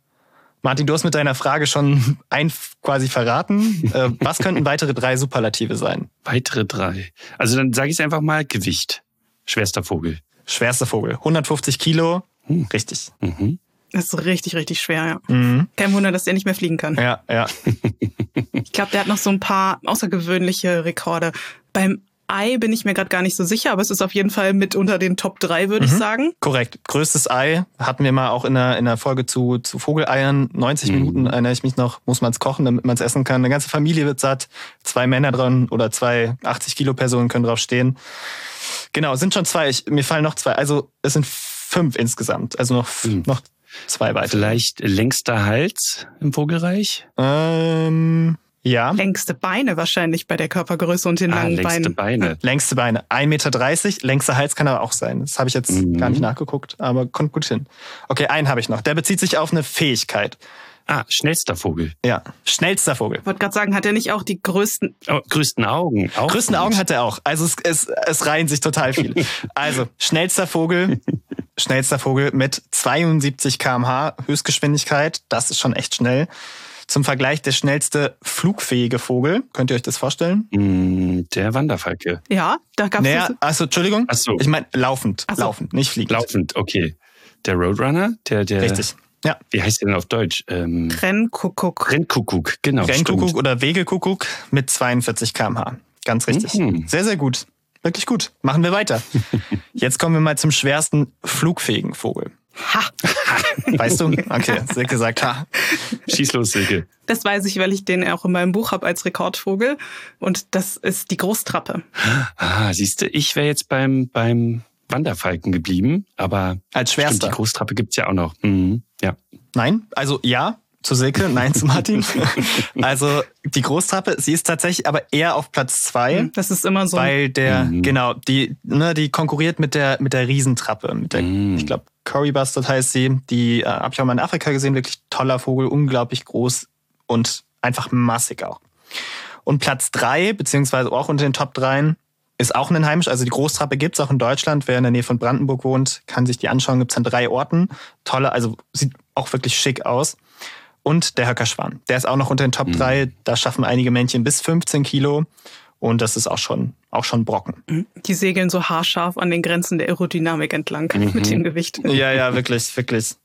Martin, du hast mit deiner Frage schon ein quasi verraten. Äh, Was könnten weitere drei Superlative sein? Weitere drei. Also dann sage ich einfach mal Gewicht. Schwerster Vogel. Schwerster Vogel, 150 Kilo. Hm. Richtig. Mhm. Das ist richtig, richtig schwer, ja. Mhm. Kein Wunder, dass der nicht mehr fliegen kann. Ja, ja. Ich glaube, der hat noch so ein paar außergewöhnliche Rekorde. Beim Ei bin ich mir gerade gar nicht so sicher, aber es ist auf jeden Fall mit unter den Top 3, würde ich sagen. Korrekt. Größtes Ei hatten wir mal auch in der, in der Folge zu, zu Vogeleiern. 90 Mhm. Minuten erinnere ich mich noch, muss man es kochen, damit man es essen kann. Eine ganze Familie wird satt. Zwei Männer dran oder zwei 80 Kilo Personen können drauf stehen. Genau, sind schon zwei. Ich, mir fallen noch zwei. Also es sind fünf insgesamt. Also noch, Fünf. noch zwei weitere. Vielleicht längster Hals im Vogelreich? Ähm, ja. Längste Beine wahrscheinlich bei der Körpergröße und den Ah, langen längste Beinen. Beine. Längste Beine, 1,30 Meter. Längster Hals kann aber auch sein. Das habe ich jetzt Mhm. gar nicht nachgeguckt, aber kommt gut hin. Okay, einen habe ich noch. Der bezieht sich auf eine Fähigkeit. Ah, schnellster Vogel. Ja. Schnellster Vogel. Ich wollte gerade sagen, hat er nicht auch die größten Oh, größten Augen. Auch Größten gut. Augen hat er auch. Also es, es, es reihen sich total viele. Also, schnellster Vogel, schnellster Vogel mit 72 km/h Höchstgeschwindigkeit. Das ist schon echt schnell. Zum Vergleich der schnellste flugfähige Vogel. Könnt ihr euch das vorstellen? Mm, Der Wanderfalke. Ja, da gab es Naja, achso, Entschuldigung. Ach so. Ich meine laufend. Ach so. Laufend, nicht fliegend. Laufend, okay. Der Roadrunner, der, der. Richtig. Ja. Wie heißt der denn auf Deutsch? Ähm, Rennkuckuck. Rennkuckuck, genau. Rennkuckuck stimmt. oder Wegekuckuck mit 42 km/h. Ganz richtig. Mhm. Sehr, sehr gut. Wirklich gut. Machen wir weiter. Jetzt kommen wir mal zum schwersten flugfähigen Vogel. Ha, Weißt du? Okay, Silke sagt ha. Schieß los, Silke. das weiß ich, weil ich den auch in meinem Buch habe als Rekordvogel. Und das ist die Großtrappe. Ah, siehst du, ich wäre jetzt beim, beim Wanderfalken geblieben, aber Als stimmt, schwerster. die Großtrappe gibt's ja auch noch. Mhm. Ja. Nein, also ja zu Silke, nein zu Martin. also die Großtrappe, sie ist tatsächlich aber eher auf Platz zwei, Das ist immer so. weil der, Mhm. genau, die, ne, die konkurriert mit der, mit der Riesentrappe, mit der, Mhm. ich glaube, Curry Bastard heißt sie. Die äh, habe ich auch mal in Afrika gesehen, wirklich toller Vogel, unglaublich groß und einfach massig auch. Und Platz drei beziehungsweise auch unter den Top dreien ist auch ein heimisch. Also die Großtrappe gibt's auch in Deutschland. Wer in der Nähe von Brandenburg wohnt, kann sich die anschauen. Gibt's an drei Orten. Tolle, also sieht auch wirklich schick aus. Und der Höckerschwan. Der ist auch noch unter den Top Mhm. drei. Da schaffen einige Männchen bis 15 Kilo. Und das ist auch schon, auch schon Brocken. Die segeln so haarscharf an den Grenzen der Aerodynamik entlang Mhm. mit dem Gewicht. Ja, ja, wirklich, wirklich.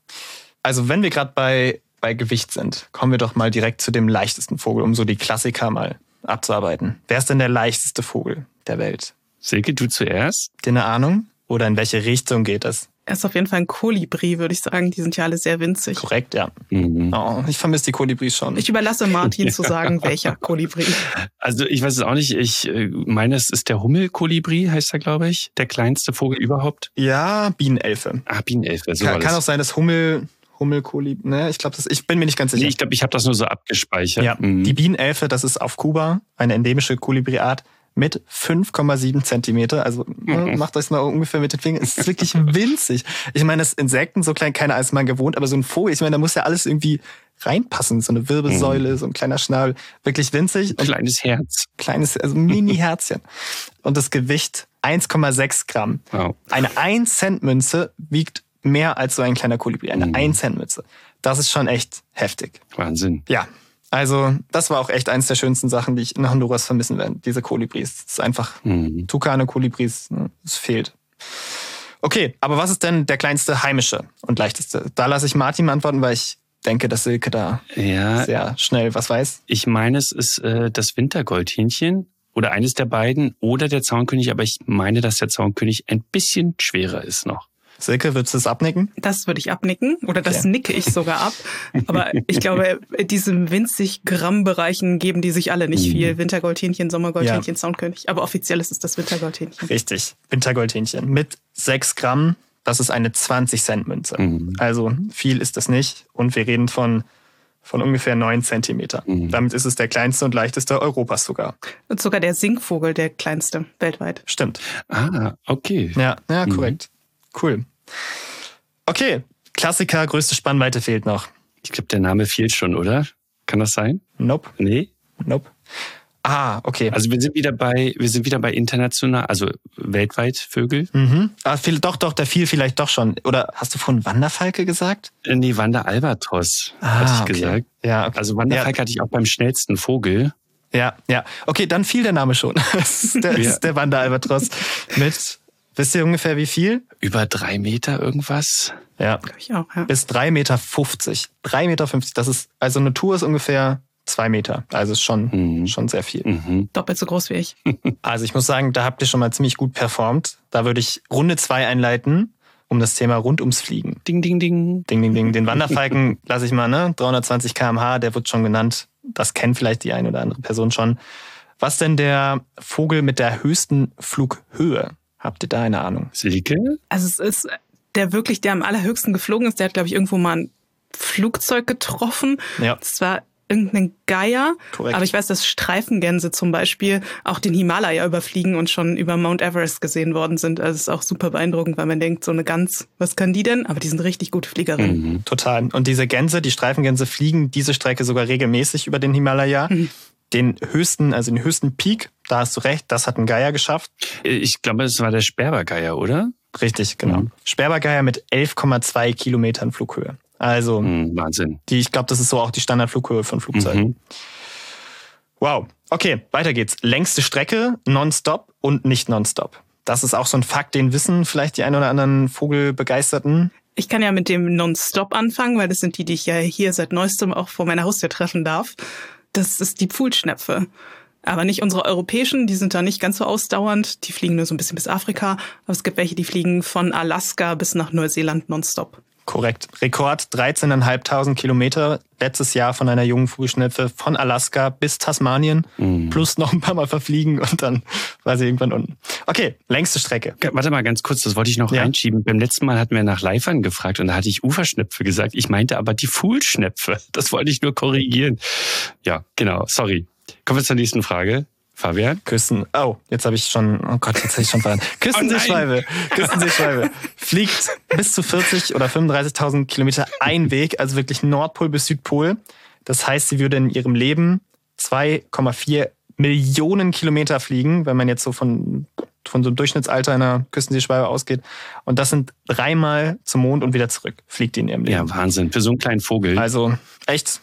Also wenn wir gerade bei, bei Gewicht sind, kommen wir doch mal direkt zu dem leichtesten Vogel, um so die Klassiker mal abzuarbeiten. Wer ist denn der leichteste Vogel der Welt? Silke, du zuerst? Habt ihr eine Ahnung? Oder in welche Richtung geht es? Er ist auf jeden Fall ein Kolibri, würde ich sagen. Die sind ja alle sehr winzig. Korrekt, ja. Mhm. Oh, ich vermisse die Kolibris schon. Ich überlasse Martin zu sagen, welcher Kolibri. Also ich weiß es auch nicht. Ich äh, meine, es ist der Hummelkolibri, heißt er, glaube ich. Der kleinste Vogel überhaupt. ja, Bienenelfe. Ah, Bienenelfe, so Kann, kann auch sein, dass Hummel, Hummelkolibri, ne, ich glaube, das, ich bin mir nicht ganz sicher. Nee, ich glaube, ich habe das nur so abgespeichert. Ja, Mhm. die Bienenelfe, das ist auf Kuba eine endemische Kolibriart mit 5,7 Zentimeter. Also ne, macht euch mal ungefähr mit den Fingern. Es ist wirklich winzig. Ich meine, das Insekten, so klein, keiner ist mal gewohnt, aber so ein Vogel, ich meine, da muss ja alles irgendwie reinpassen. So eine Wirbelsäule, so ein kleiner Schnabel. Wirklich winzig und Kleines Herz. kleines, also Mini-Herzchen. Und das Gewicht 1,6 Gramm. Wow. Eine 1-Cent-Münze wiegt mehr als so ein kleiner Kolibri. Eine Mhm. 1-Cent-Münze. Das ist schon echt heftig. Wahnsinn. Ja, also das war auch echt eins der schönsten Sachen, die ich in Honduras vermissen werde. Diese Kolibris. Das ist einfach Mhm. Tukane-Kolibris. ne? Es fehlt. Okay, aber was ist denn der kleinste heimische und leichteste? Da lasse ich Martin antworten, weil ich denke, dass Silke da Ja, sehr schnell was weiß. ich meine, es ist äh, das Wintergoldhähnchen oder eines der beiden oder der Zaunkönig, aber ich meine, dass der Zaunkönig ein bisschen schwerer ist noch. Silke, würdest du es abnicken? Das würde ich abnicken oder das Okay. nicke ich sogar ab. Aber ich glaube, in diesen winzig Gramm-Bereichen geben die sich alle nicht viel. Wintergoldhähnchen, Sommergoldhähnchen, Soundkönig. Aber offiziell ist es das Wintergoldhähnchen. Richtig. Wintergoldhähnchen mit 6 Gramm. Das ist eine 20-Cent-Münze. Mhm. Also viel ist das nicht. Und wir reden von, von ungefähr 9 Zentimeter. Damit ist es der kleinste und leichteste Europas sogar. Und sogar der Singvogel, der kleinste weltweit. Stimmt. Ah, okay. Ja, ja, Mhm. korrekt. Cool. Okay, Klassiker, größte Spannweite fehlt noch. Ich glaube, der Name fehlt schon, oder? Kann das sein? Nope, Nee? nope. Ah, okay. Also wir sind wieder bei, wir sind wieder bei international, also weltweit Vögel. mhm. ah, viel, doch, doch, der fiel vielleicht doch schon. Oder hast du von Wanderfalke gesagt? Äh, Nee, Wander Albatros, hatte ich Ah, okay. gesagt. Ja, okay. Also Wanderfalke hatte ich auch beim schnellsten Vogel. Ja, ja. Okay, dann fiel der Name schon. Das ist der, Ja. ist der Wanderalbatros mit, wisst ihr ungefähr wie viel? Über drei Meter irgendwas. Ja, Glaube ich auch, ja. bis 3,50 Meter. 3,50 Meter, das ist, also eine Tour ist ungefähr zwei Meter. Also ist schon, Mhm. schon sehr viel. Mhm. Doppelt so groß wie ich. Also ich muss sagen, da habt ihr schon mal ziemlich gut performt. Da würde ich Runde zwei einleiten, um das Thema rund ums Fliegen. Ding, ding, ding. Ding, ding, ding. Den Wanderfalken lasse ich mal, ne? 320 km/h, der wird schon genannt. Das kennt vielleicht die eine oder andere Person schon. Was denn der Vogel mit der höchsten Flughöhe? Habt ihr da eine Ahnung? Silke? Also es ist der wirklich, der am allerhöchsten geflogen ist, der hat, glaube ich, irgendwo mal ein Flugzeug getroffen. Ja. Das war irgendein Geier. Korrekt. Aber ich weiß, dass Streifengänse zum Beispiel auch den Himalaya überfliegen und schon über Mount Everest gesehen worden sind. Also es ist auch super beeindruckend, weil man denkt, so eine Gans, was kann die denn? Aber die sind richtig gute Fliegerinnen. Mhm. Total. Und diese Gänse, die Streifengänse fliegen diese Strecke sogar regelmäßig über den Himalaya. Den höchsten, also den höchsten Peak, da hast du recht, das hat ein Geier geschafft. Ich glaube, es war der Sperbergeier, oder? Richtig, genau. Mhm. Sperbergeier mit 11,2 Kilometern Flughöhe. Also, Mhm, Wahnsinn. die, ich glaube, das ist so auch die Standardflughöhe von Flugzeugen. Mhm. Wow. Okay, weiter geht's. Längste Strecke, nonstop und nicht nonstop. Das ist auch so ein Fakt, den wissen vielleicht die ein oder anderen Vogelbegeisterten. Ich kann ja mit dem Non-Stop anfangen, weil das sind die, die ich ja hier seit neuestem auch vor meiner Haustür treffen darf. Das ist die Pfuhlschnepfe. Aber nicht unsere europäischen, die sind da nicht ganz so ausdauernd. Die fliegen nur so ein bisschen bis Afrika. Aber es gibt welche, die fliegen von Alaska bis nach Neuseeland nonstop. Korrekt. Rekord 13.500 Kilometer letztes Jahr von einer jungen Vogelschnepfe von Alaska bis Tasmanien. Mhm. Plus noch ein paar Mal verfliegen und dann war sie irgendwann unten. Okay, längste Strecke. Warte mal ganz kurz, das wollte ich noch Ja. reinschieben. Beim letzten Mal hatten wir nach Leifern gefragt und da hatte ich Uferschnepfe gesagt. Ich meinte aber die Fuhlschnepfe. Das wollte ich nur korrigieren. Ja, genau. Sorry. Kommen wir zur nächsten Frage. Fabian? Küssen. Oh, jetzt habe ich schon. Oh Gott, jetzt habe ich schon verraten. Küstenseeschwalbe. Küstenseeschwalbe fliegt bis zu 40 oder 35.000 Kilometer ein Weg, also wirklich Nordpol bis Südpol. Das heißt, sie würde in ihrem Leben 2,4 Millionen Kilometer fliegen, wenn man jetzt so von von so einem Durchschnittsalter einer Küstenseeschwalbe ausgeht. Und das sind dreimal zum Mond und wieder zurück, fliegt die in ihrem Leben. Ja, Wahnsinn. Für so einen kleinen Vogel. Also echt,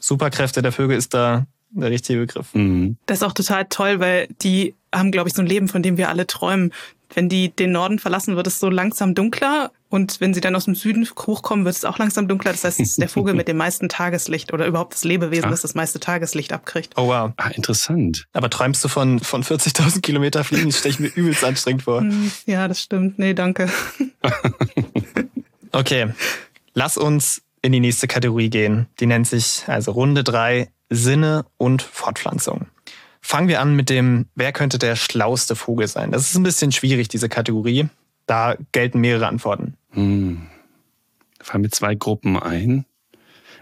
Superkräfte der Vögel ist da der richtige Begriff. Mhm. Das ist auch total toll, weil die haben, glaube ich, so ein Leben, von dem wir alle träumen. Wenn die den Norden verlassen, wird es so langsam dunkler. Und wenn sie dann aus dem Süden hochkommen, wird es auch langsam dunkler. Das heißt, es ist der Vogel mit dem meisten Tageslicht oder überhaupt das Lebewesen, Ah. das das meiste Tageslicht abkriegt. Oh wow. Ah, interessant. Aber träumst du von, von 40.000 Kilometer fliegen? Das stelle ich mir übelst anstrengend vor. Hm, Ja, das stimmt. Nee, danke. Okay, lass uns in die nächste Kategorie gehen. Die nennt sich also Runde drei Sinne und Fortpflanzung. Fangen wir an mit dem, wer könnte der schlauste Vogel sein? Das ist ein bisschen schwierig, diese Kategorie. Da gelten mehrere Antworten. Hm. Fallen mir zwei Gruppen ein.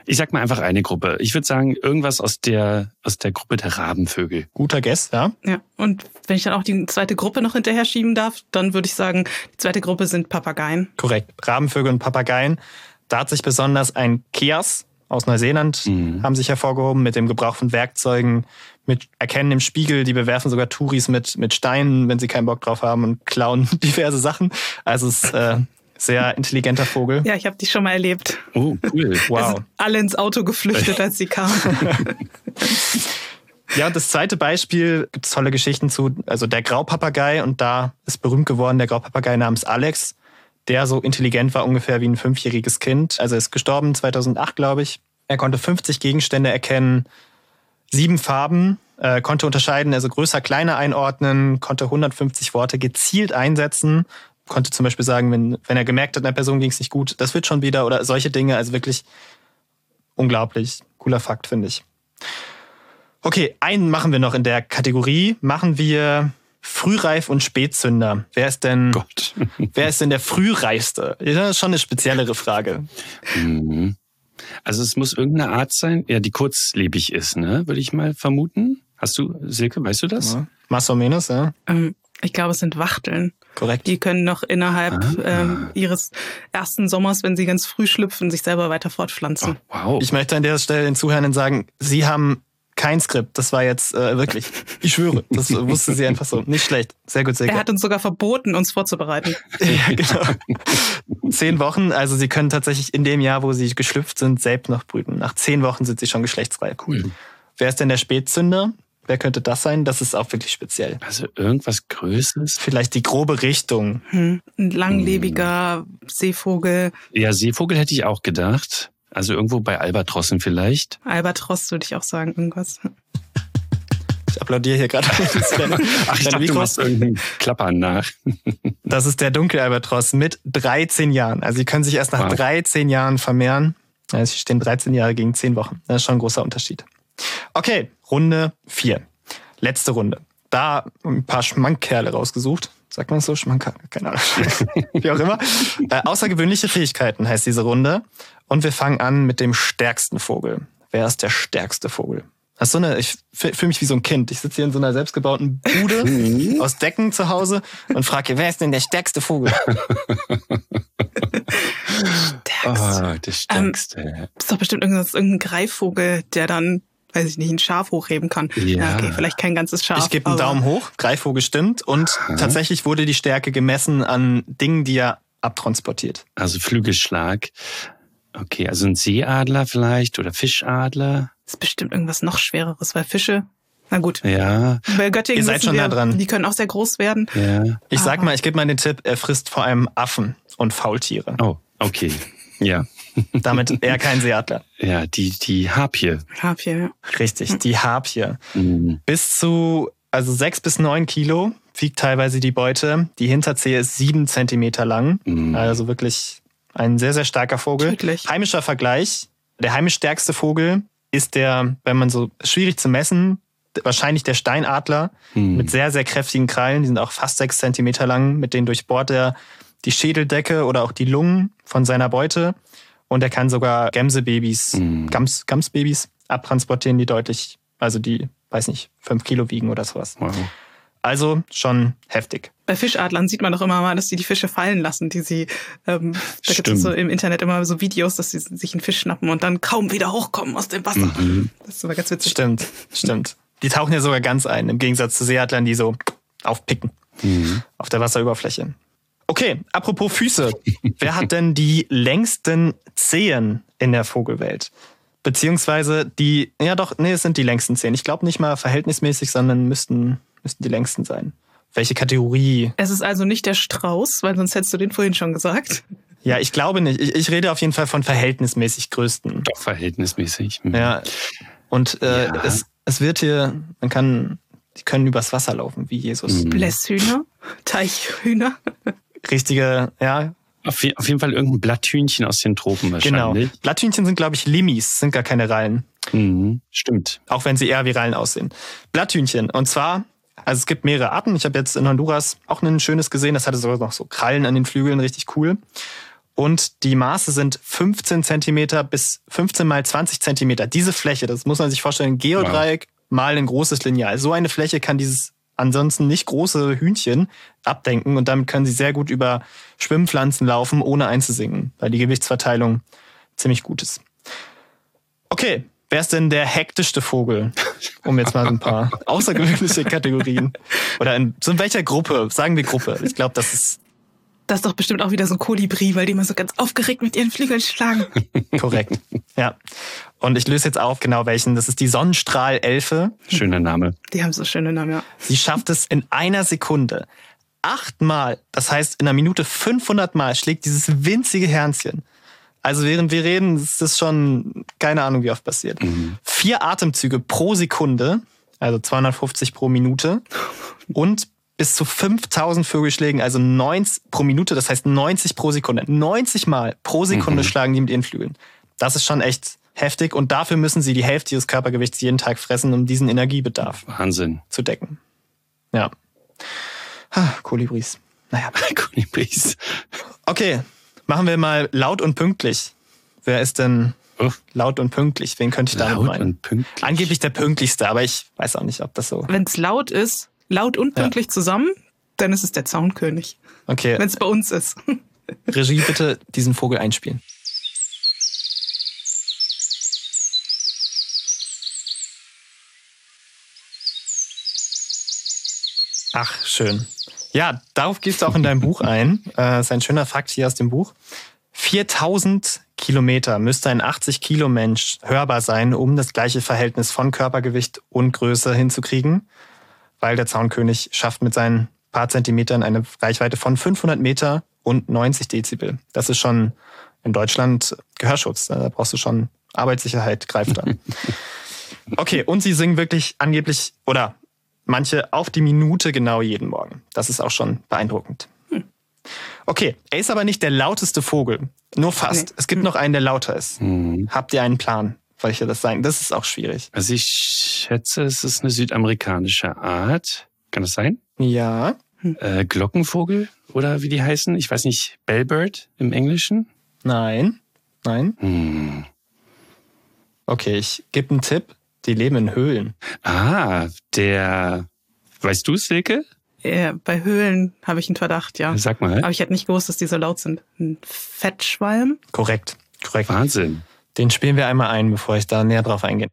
Ich sag mal einfach eine Gruppe. Ich würde sagen, irgendwas aus der, aus der Gruppe der Rabenvögel. Guter Guess, ja? Ja, und wenn ich dann auch die zweite Gruppe noch hinterher schieben darf, dann würde ich sagen, die zweite Gruppe sind Papageien. Korrekt. Rabenvögel und Papageien. Da hat sich besonders ein Kias aus Neuseeland Mhm. haben sich hervorgehoben mit dem Gebrauch von Werkzeugen, mit Erkennen im Spiegel. Die bewerfen sogar Touris mit, mit Steinen, wenn sie keinen Bock drauf haben und klauen diverse Sachen. Also es ist äh, sehr intelligenter Vogel. Ja, ich habe die schon mal erlebt. Oh, cool. Wow. sind alle ins Auto geflüchtet, als sie kamen. Ja, und das zweite Beispiel gibt es tolle Geschichten zu. Also der Graupapagei und da ist berühmt geworden der Graupapagei namens Alex, der so intelligent war ungefähr wie ein fünfjähriges Kind. Also er ist gestorben 2008, glaube ich. Er konnte 50 Gegenstände erkennen, sieben Farben, äh, konnte unterscheiden, also größer, kleiner einordnen, konnte 150 Worte gezielt einsetzen, konnte zum Beispiel sagen, wenn, wenn er gemerkt hat, einer Person ging es nicht gut, das wird schon wieder oder solche Dinge. Also wirklich unglaublich. Cooler Fakt, finde ich. Okay, einen machen wir noch in der Kategorie. Machen wir Frühreif und Spätzünder. Wer ist denn, Gott. wer ist denn der Frühreifste? Das ist schon eine speziellere Frage. Mhm. Also es muss irgendeine Art sein, ja, die kurzlebig ist, ne? Würde ich mal vermuten. Hast du, Silke, weißt du das? Ja. Más o menos, ja. Ähm, ich glaube, es sind Wachteln. Korrekt. Die können noch innerhalb Ah. ähm, ihres ersten Sommers, wenn sie ganz früh schlüpfen, sich selber weiter fortpflanzen. Oh, wow. Ich möchte an der Stelle den Zuhörern sagen, sie haben kein Skript. Das war jetzt äh, wirklich, ich schwöre, das wusste sie einfach so. Nicht schlecht. Sehr gut, sehr er gut. hat uns sogar verboten, uns vorzubereiten. Ja, genau. Zehn Wochen, also sie können tatsächlich in dem Jahr, wo sie geschlüpft sind, selbst noch brüten. Nach zehn Wochen sind sie schon geschlechtsreif. Cool. Wer ist denn der Spätzünder? Wer könnte das sein? Das ist auch wirklich speziell. Also irgendwas Größeres? Vielleicht die grobe Richtung. Hm. Ein langlebiger Seevogel, Ja, Seevogel hätte ich auch gedacht. Also irgendwo bei Albatrossen vielleicht. Albatros würde ich auch sagen, irgendwas. Ich applaudiere hier gerade. Ach, ich dachte, du Mikros. machst irgendeinen Klappern nach. Das ist der Dunkelalbatros mit 13 Jahren. Also sie können sich erst nach Wow. 13 Jahren vermehren. Also sie stehen 13 Jahre gegen 10 Wochen. Das ist schon ein großer Unterschied. Okay, Runde 4. Letzte Runde. Da ein paar Schmankkerle rausgesucht. Sagt man so? Schmankerl? Keine Ahnung. Wie auch immer. Äh, außergewöhnliche Fähigkeiten heißt diese Runde. Und wir fangen an mit dem stärksten Vogel. Wer ist der stärkste Vogel? Das ist so eine, ich fühle mich wie so ein Kind. Ich sitze hier in so einer selbstgebauten Bude aus Decken zu Hause und frage, wer ist denn der stärkste Vogel? Oh, der stärkste. ist doch bestimmt irgendwas, irgendein Greifvogel, der dann, weiß ich nicht, ein Schaf hochheben kann. Ja. okay, vielleicht kein ganzes Schaf. Ich gebe einen aber- Daumen hoch, Greifvogel stimmt. Und tatsächlich wurde die Stärke gemessen an Dingen, die er abtransportiert. Also Flügelschlag. Okay, also ein Seeadler vielleicht oder Fischadler. ist bestimmt irgendwas noch Schwereres, weil Fische, na gut, Ja, bei Göttingen Ihr seid schon wir, nah dran. die können auch sehr groß werden. ja. Ich sag mal, ich gebe mal den Tipp, er frisst vor allem Affen und Faultiere. Oh, okay. Ja. Damit eher kein Seeadler. Ja, die, die Harpie. Hab hier, ja. Richtig, die Harpie. Mhm. Bis zu, also sechs bis neun Kilo wiegt teilweise die Beute. Die Hinterzehe ist sieben Zentimeter lang. Mhm. Also wirklich ein sehr, sehr starker Vogel. Tödlich. Heimischer Vergleich. Der heimisch stärkste Vogel ist der, wenn man so, schwierig zu messen, wahrscheinlich der Steinadler Mhm. mit sehr, sehr kräftigen Krallen. Die sind auch fast sechs Zentimeter lang. Mit denen durchbohrt er die Schädeldecke oder auch die Lungen von seiner Beute. Und er kann sogar Gämsebabys, Mhm. Gams, Gamsbabys abtransportieren, die deutlich, also die, weiß nicht, fünf Kilo wiegen oder sowas. Wow. Also schon heftig. Bei Fischadlern sieht man doch immer mal, dass die die Fische fallen lassen, die sie, ähm, da gibt es so im Internet immer so Videos, dass sie sich einen Fisch schnappen und dann kaum wieder hochkommen aus dem Wasser. Mhm. Das ist aber ganz witzig. Stimmt, stimmt. Die tauchen ja sogar ganz ein, im Gegensatz zu Seeadlern, die so aufpicken Mhm. auf der Wasseroberfläche. Okay, apropos Füße. Wer hat denn die längsten Zehen in der Vogelwelt? Beziehungsweise die, ja doch, nee, es sind die längsten Zehen. Ich glaube nicht mal verhältnismäßig, sondern müssten, müssten die längsten sein. Welche Kategorie? Es ist also nicht der Strauß, weil sonst hättest du den vorhin schon gesagt. Ja, ich glaube nicht. Ich, ich rede auf jeden Fall von verhältnismäßig größten. Doch verhältnismäßig. Mhm. Ja. Und äh, Ja. Es, es wird hier, man kann, die können übers Wasser laufen, wie Jesus. Mhm. Blässhühner, Teichhühner. Richtige, ja, Auf, auf jeden Fall irgendein Blatthühnchen aus den Tropen genau. wahrscheinlich. Blatthühnchen sind, glaube ich, Limis, sind gar keine Rallen. Mhm. Stimmt. Auch wenn sie eher wie Rallen aussehen. Blatthühnchen. Und zwar, also es gibt mehrere Arten. Ich habe jetzt in Honduras auch ein schönes gesehen. Das hatte sogar noch so Krallen an den Flügeln, richtig cool. Und die Maße sind 15 Zentimeter bis 15 mal 20 Zentimeter. Diese Fläche, das muss man sich vorstellen, Geodreieck mal ein großes Lineal. So eine Fläche kann dieses ansonsten nicht große Hühnchen abdenken und damit können sie sehr gut über Schwimmpflanzen laufen, ohne einzusinken, weil die Gewichtsverteilung ziemlich gut ist. Okay, wer ist denn der hektischste Vogel? Um jetzt mal ein paar außergewöhnliche Kategorien. Oder in, so in welcher Gruppe? Sagen wir Gruppe. Ich glaube, das ist Das ist doch bestimmt auch wieder so ein Kolibri, weil die immer so ganz aufgeregt mit ihren Flügeln schlagen. korrekt. Ja. Und ich löse jetzt auf, genau welchen. Das ist die Sonnenstrahlelfe. Schöner Name. Die haben so schöne Namen, ja. Sie schafft es in einer Sekunde achtmal, das heißt in einer Minute 500 Mal schlägt dieses winzige Hernchen. Also während wir reden, ist das schon keine Ahnung, wie oft passiert. Vier Atemzüge pro Sekunde, also 250 pro Minute und bis zu 5000 Vögelschlägen, also 90 pro Minute, das heißt 90 pro Sekunde. 90 Mal pro Sekunde Mhm. schlagen die mit ihren Flügeln. Das ist schon echt heftig und dafür müssen sie die Hälfte ihres Körpergewichts jeden Tag fressen, um diesen Energiebedarf Wahnsinn. zu decken. Ja. Ah, Kolibris. Naja. Kolibris. Okay, machen wir mal laut und pünktlich. Wer ist denn Oh, laut und pünktlich? Wen könnte ich damit laut meinen? und pünktlich. Angeblich der pünktlichste, aber ich weiß auch nicht, ob das so. Wenn es laut ist, laut und pünktlich zusammen, dann ist es der Zaunkönig. Okay, Wenn es bei uns ist. Regie, bitte diesen Vogel einspielen. Ach, schön. Ja, darauf gehst du auch in deinem Buch ein. Äh, Das ist ein schöner Fakt hier aus dem Buch. 4000 Kilometer müsste ein 80 Kilo Mensch hörbar sein, um das gleiche Verhältnis von Körpergewicht und Größe hinzukriegen, weil der Zaunkönig schafft mit seinen paar Zentimetern eine Reichweite von 500 Meter und 90 Dezibel. Das ist schon in Deutschland Gehörschutz. Da brauchst du schon Arbeitssicherheit, greift an. Okay, und sie singen wirklich angeblich oder manche auf die Minute genau jeden Morgen. Das ist auch schon beeindruckend. Okay, er ist aber nicht der lauteste Vogel. Nur fast. Nee. Es gibt noch einen, der lauter ist. Hm. Habt ihr einen Plan, welcher das sein? Das ist auch schwierig. Also ich schätze, es ist eine südamerikanische Art. Kann das sein? Ja. Äh, Glockenvogel oder wie die heißen? Ich weiß nicht. Bellbird im Englischen? Nein. Nein. Hm. Okay, ich gebe einen Tipp. Die leben in Höhlen. Ah, der. Weißt du, Silke? Ja, bei Höhlen habe ich einen Verdacht, ja. Sag mal. Aber ich hätte nicht gewusst, dass die so laut sind. Ein Fettschwalm? Korrekt. Korrekt. Wahnsinn. Den spielen wir einmal ein, bevor ich da näher drauf eingehe.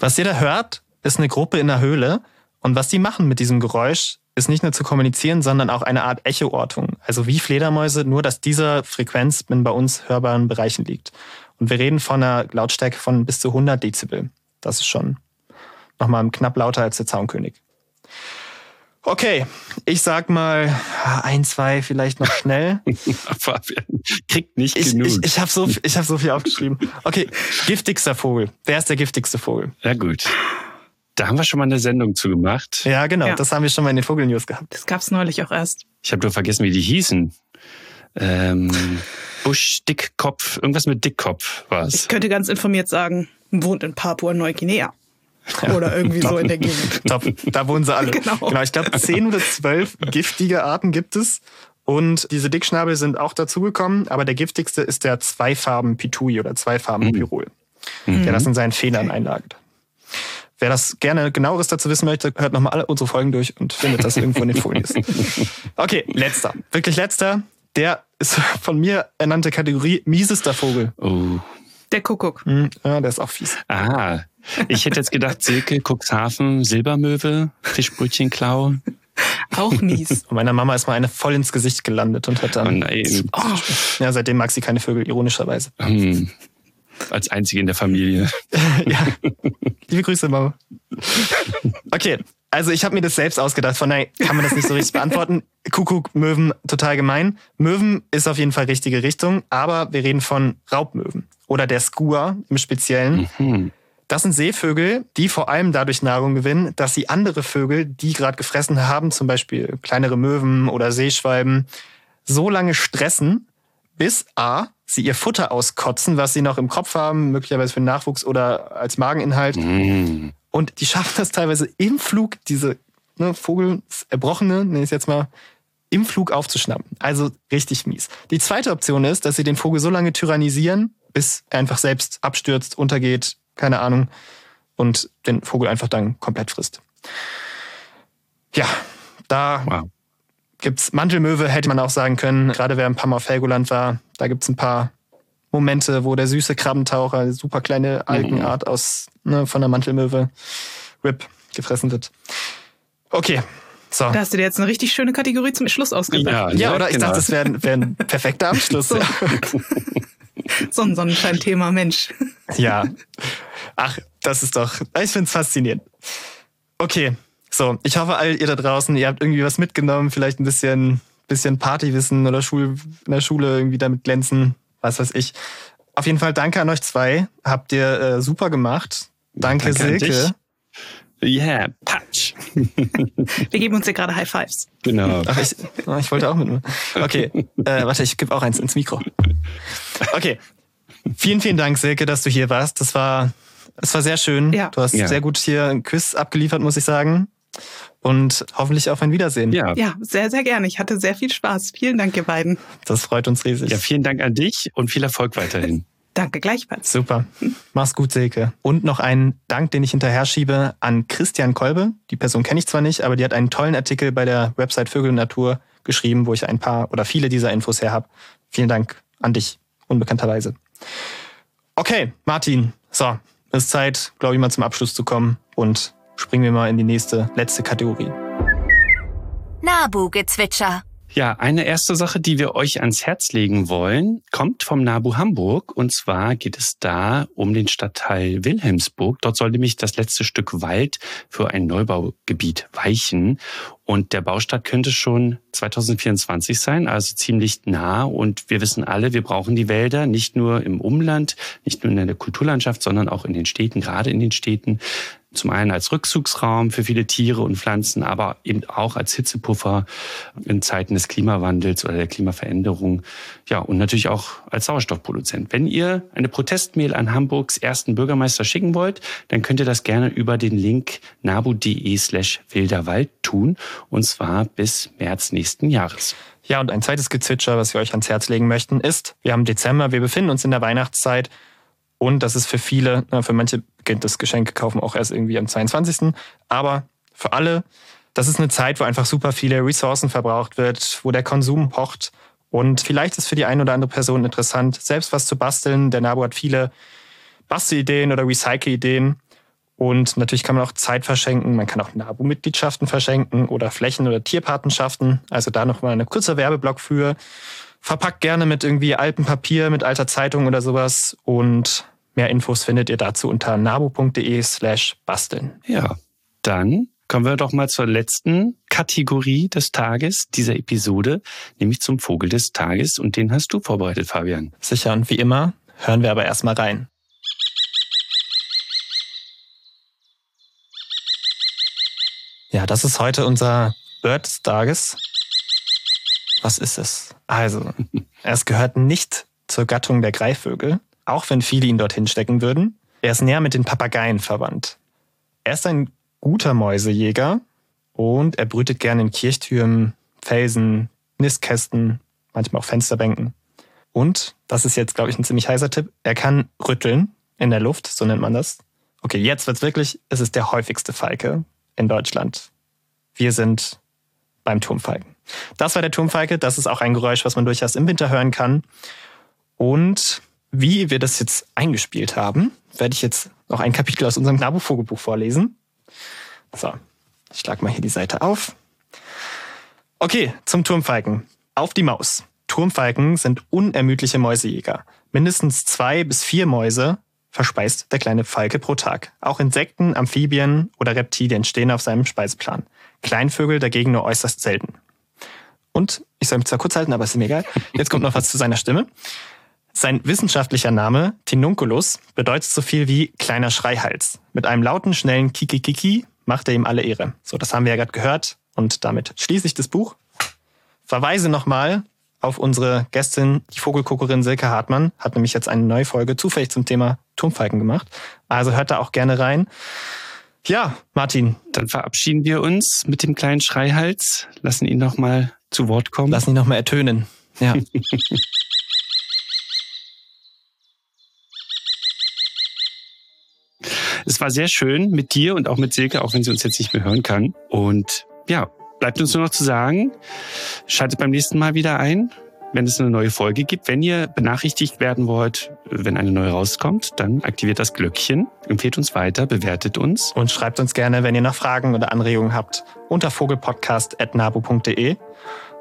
Was ihr da hört, ist eine Gruppe in der Höhle. Und was die machen mit diesem Geräusch, ist nicht nur zu kommunizieren, sondern auch eine Art Echoortung. Also wie Fledermäuse, nur dass diese Frequenz in bei uns hörbaren Bereichen liegt. Und wir reden von einer Lautstärke von bis zu 100 Dezibel. Das ist schon nochmal knapp lauter als der Zaunkönig. Okay, ich sag mal ein, zwei vielleicht noch schnell. Fabian kriegt nicht Ich, genug. ich, ich habe so, ich hab so viel aufgeschrieben. Okay, giftigster Vogel. Wer ist der giftigste Vogel? ja, gut. Da haben wir schon mal eine Sendung zu gemacht. Ja, genau. Ja. Das haben wir schon mal in den Vogelnews gehabt. Das gab's neulich auch erst. Ich habe nur vergessen, wie die hießen. Ähm, Busch, Dickkopf, irgendwas mit Dickkopf war Ich es. könnte ganz informiert sagen, wohnt in Papua-Neuguinea. Oder irgendwie so in der Gegend. Top. Da wohnen sie alle. Genau. genau ich glaube, zehn oder zwölf giftige Arten gibt es. Und diese Dickschnabel sind auch dazugekommen. Aber der giftigste ist der Zweifarben-Pitui oder Zweifarben-Pirol, der das in seinen Federn einlagert. Wer das gerne genaueres dazu wissen möchte, hört nochmal alle unsere Folgen durch und findet das irgendwo in den Folien. Okay, letzter. Wirklich letzter. Der ist von mir ernannte Kategorie miesester Vogel. Oh. Der Kuckuck. Hm, ja, der ist auch fies. Ah, ich hätte jetzt gedacht, Silke, Cuxhaven, Silbermöwe, Fischbrötchenklau. Auch mies. Und meiner Mama ist mal eine voll ins Gesicht gelandet und hat Oh dann. nein. Ja, seitdem mag sie keine Vögel, ironischerweise. Hm. Als einzige in der Familie. ja. Liebe Grüße, Mama. Okay, also ich habe mir das selbst ausgedacht. Von daher kann man das nicht so richtig beantworten. Kuckuck, Möwen, total gemein. Möwen ist auf jeden Fall richtige Richtung, aber wir reden von Raubmöwen oder der Skua im Speziellen. Hm. Das sind Seevögel, die vor allem dadurch Nahrung gewinnen, dass sie andere Vögel, die gerade gefressen haben, zum Beispiel kleinere Möwen oder Seeschwalben, so lange stressen, bis A, sie ihr Futter auskotzen, was sie noch im Kopf haben, möglicherweise für den Nachwuchs oder als Mageninhalt. Hm. Und die schaffen das teilweise im Flug, diese ne, Vogel, Erbrochene, nenne ich es jetzt mal, im Flug aufzuschnappen. Also richtig mies. Die zweite Option ist, dass sie den Vogel so lange tyrannisieren, bis er einfach selbst abstürzt, untergeht, keine Ahnung, und den Vogel einfach dann komplett frisst. Ja, da Wow. gibt's Mantelmöwe, hätte man auch sagen können. Gerade wer ein paar Mal auf Helgoland war, da gibt's ein paar Momente, wo der süße Krabbentaucher, eine super kleine Algenart aus ne, von der Mantelmöwe, Rip, gefressen wird. Okay, so. Da hast du dir jetzt eine richtig schöne Kategorie zum Schluss ausgedacht. ja, oder ich genau. dachte, das wäre wär ein perfekter Abschluss. So. So ein Sonnenschein-Thema, Mensch. Ja. Ach, das ist doch. Ich finde es faszinierend. Okay, so, ich hoffe, all ihr da draußen, ihr habt irgendwie was mitgenommen, vielleicht ein bisschen, bisschen Partywissen oder Schul, in der Schule irgendwie damit glänzen, was weiß ich. Auf jeden Fall danke an euch zwei. Habt ihr äh, super gemacht. Danke, Danke an dich. Silke. Yeah, Patsch. Wir geben uns hier gerade High Fives. Genau. Ach, ich, oh, ich wollte auch mit. Okay, äh, warte, ich gebe auch eins ins Mikro. Okay. Vielen, vielen Dank, Silke, dass du hier warst. Das war, das war sehr schön. Ja. Du hast Ja. sehr gut hier ein Quiz abgeliefert, muss ich sagen. Und hoffentlich auf ein Wiedersehen. Ja. Ja, sehr, sehr gerne. Ich hatte sehr viel Spaß. Vielen Dank, ihr beiden. Das freut uns riesig. ja, vielen Dank an dich und viel Erfolg weiterhin. Danke gleichfalls. Super. Mach's gut, Silke. Und noch einen Dank, den ich hinterher schiebe, an Christian Kolbe. Die Person kenne ich zwar nicht, aber die hat einen tollen Artikel bei der Website Vögel und Natur geschrieben, wo ich ein paar oder viele dieser Infos her habe. Vielen Dank an dich, unbekannterweise. Okay, Martin. So, ist Zeit, glaube ich, mal zum Abschluss zu kommen und springen wir mal in die nächste, letzte Kategorie. Nabu-Gezwitscher. Ja, eine erste Sache, die wir euch ans Herz legen wollen, kommt vom NABU Hamburg. Und zwar geht es da um den Stadtteil Wilhelmsburg. Dort soll nämlich das letzte Stück Wald für ein Neubaugebiet weichen. Und der Baustart könnte schon 2024 sein, also ziemlich nah. Und wir wissen alle, wir brauchen die Wälder nicht nur im Umland, nicht nur in der Kulturlandschaft, sondern auch in den Städten, gerade in den Städten. Zum einen als Rückzugsraum für viele Tiere und Pflanzen, aber eben auch als Hitzepuffer in Zeiten des Klimawandels oder der Klimaveränderung. Ja, und natürlich auch als Sauerstoffproduzent. Wenn ihr eine Protestmail an Hamburgs ersten Bürgermeister schicken wollt, dann könnt ihr das gerne über den Link nabu.de slash wilderwald tun. Und zwar bis März nächsten Jahres. Ja, und ein zweites Gezwitscher, was wir euch ans Herz legen möchten, ist, wir haben Dezember, wir befinden uns in der Weihnachtszeit und das ist für viele, für manche beginnt das Geschenke kaufen auch erst irgendwie am 22. Aber für alle, das ist eine Zeit, wo einfach super viele Ressourcen verbraucht wird, wo der Konsum pocht. Und vielleicht ist für die eine oder andere Person interessant, selbst was zu basteln. Der NABU hat viele Bastelideen oder Recycle-Ideen. Und natürlich kann man auch Zeit verschenken. Man kann auch NABU-Mitgliedschaften verschenken oder Flächen- oder Tierpatenschaften. Also da nochmal eine kurzer Werbeblock für. Verpackt gerne mit irgendwie altem Papier, mit alter Zeitung oder sowas. Und mehr Infos findet ihr dazu unter nabu.de slash basteln. Ja, dann kommen wir doch mal zur letzten Kategorie des Tages dieser Episode, nämlich zum Vogel des Tages. Und den hast du vorbereitet, Fabian. Sicher und wie immer hören wir aber erstmal rein. Ja, das ist heute unser Bird des Tages. Was ist es? Also, es gehört nicht zur Gattung der Greifvögel, auch wenn viele ihn dorthin stecken würden. Er ist näher mit den Papageien verwandt. Er ist ein guter Mäusejäger und er brütet gerne in Kirchtürmen, Felsen, Nistkästen, manchmal auch Fensterbänken. Und, das ist jetzt, glaube ich, ein ziemlich heißer Tipp, er kann rütteln in der Luft, so nennt man das. Okay, jetzt wird's wirklich, es ist der häufigste Falke in Deutschland. Wir sind beim Turmfalken. Das war der Turmfalke, das ist auch ein Geräusch, was man durchaus im Winter hören kann. Und wie wir das jetzt eingespielt haben, werde ich jetzt noch ein Kapitel aus unserem Nabu-Vogelbuch vorlesen. So, ich schlag mal hier die Seite auf. Okay, zum Turmfalken. Auf die Maus. Turmfalken sind unermüdliche Mäusejäger. Mindestens zwei bis vier Mäuse verspeist der kleine Falke pro Tag. Auch Insekten, Amphibien oder Reptilien stehen auf seinem Speiseplan. Kleinvögel dagegen nur äußerst selten. Und ich soll mich zwar kurz halten, aber ist mir egal. Jetzt kommt noch was zu seiner Stimme. Sein wissenschaftlicher Name, Tinunculus, bedeutet so viel wie kleiner Schreihals. Mit einem lauten, schnellen Kiki-Kiki macht er ihm alle Ehre. So, das haben wir ja gerade gehört. Und damit schließe ich das Buch. Verweise nochmal auf unsere Gästin, die Vogelkuckerin Silke Hartmann, hat nämlich jetzt eine neue Folge zufällig zum Thema Turmfalken gemacht. Also hört da auch gerne rein. Ja, Martin, Dann verabschieden wir uns mit dem kleinen Schreihals, lassen ihn noch mal zu Wort kommen. lass ihn nochmal ertönen. Ja. Es war sehr schön mit dir und auch mit Silke, auch wenn sie uns jetzt nicht mehr hören kann. Und ja, bleibt uns nur noch zu sagen, schaltet beim nächsten Mal wieder ein, wenn es eine neue Folge gibt. Wenn ihr benachrichtigt werden wollt, wenn eine neue rauskommt, dann aktiviert das Glöckchen, empfehlt uns weiter, bewertet uns. Und schreibt uns gerne, wenn ihr noch Fragen oder Anregungen habt, unter vogelpodcast.nabu.de.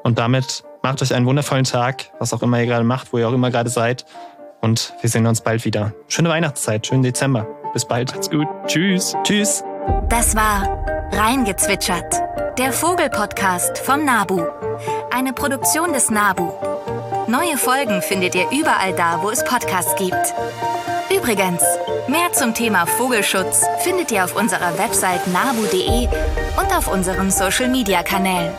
Und damit macht euch einen wundervollen Tag, was auch immer ihr gerade macht, wo ihr auch immer gerade seid. Und wir sehen uns bald wieder. Schöne Weihnachtszeit, schönen Dezember. Bis bald. Macht's gut. Tschüss. Tschüss. Das war Reingezwitschert, der Vogelpodcast vom Nabu. Eine Produktion des Nabu. Neue Folgen findet ihr überall da, wo es Podcasts gibt. Übrigens, mehr zum Thema Vogelschutz findet ihr auf unserer Website nabu.de und auf unseren Social-Media-Kanälen.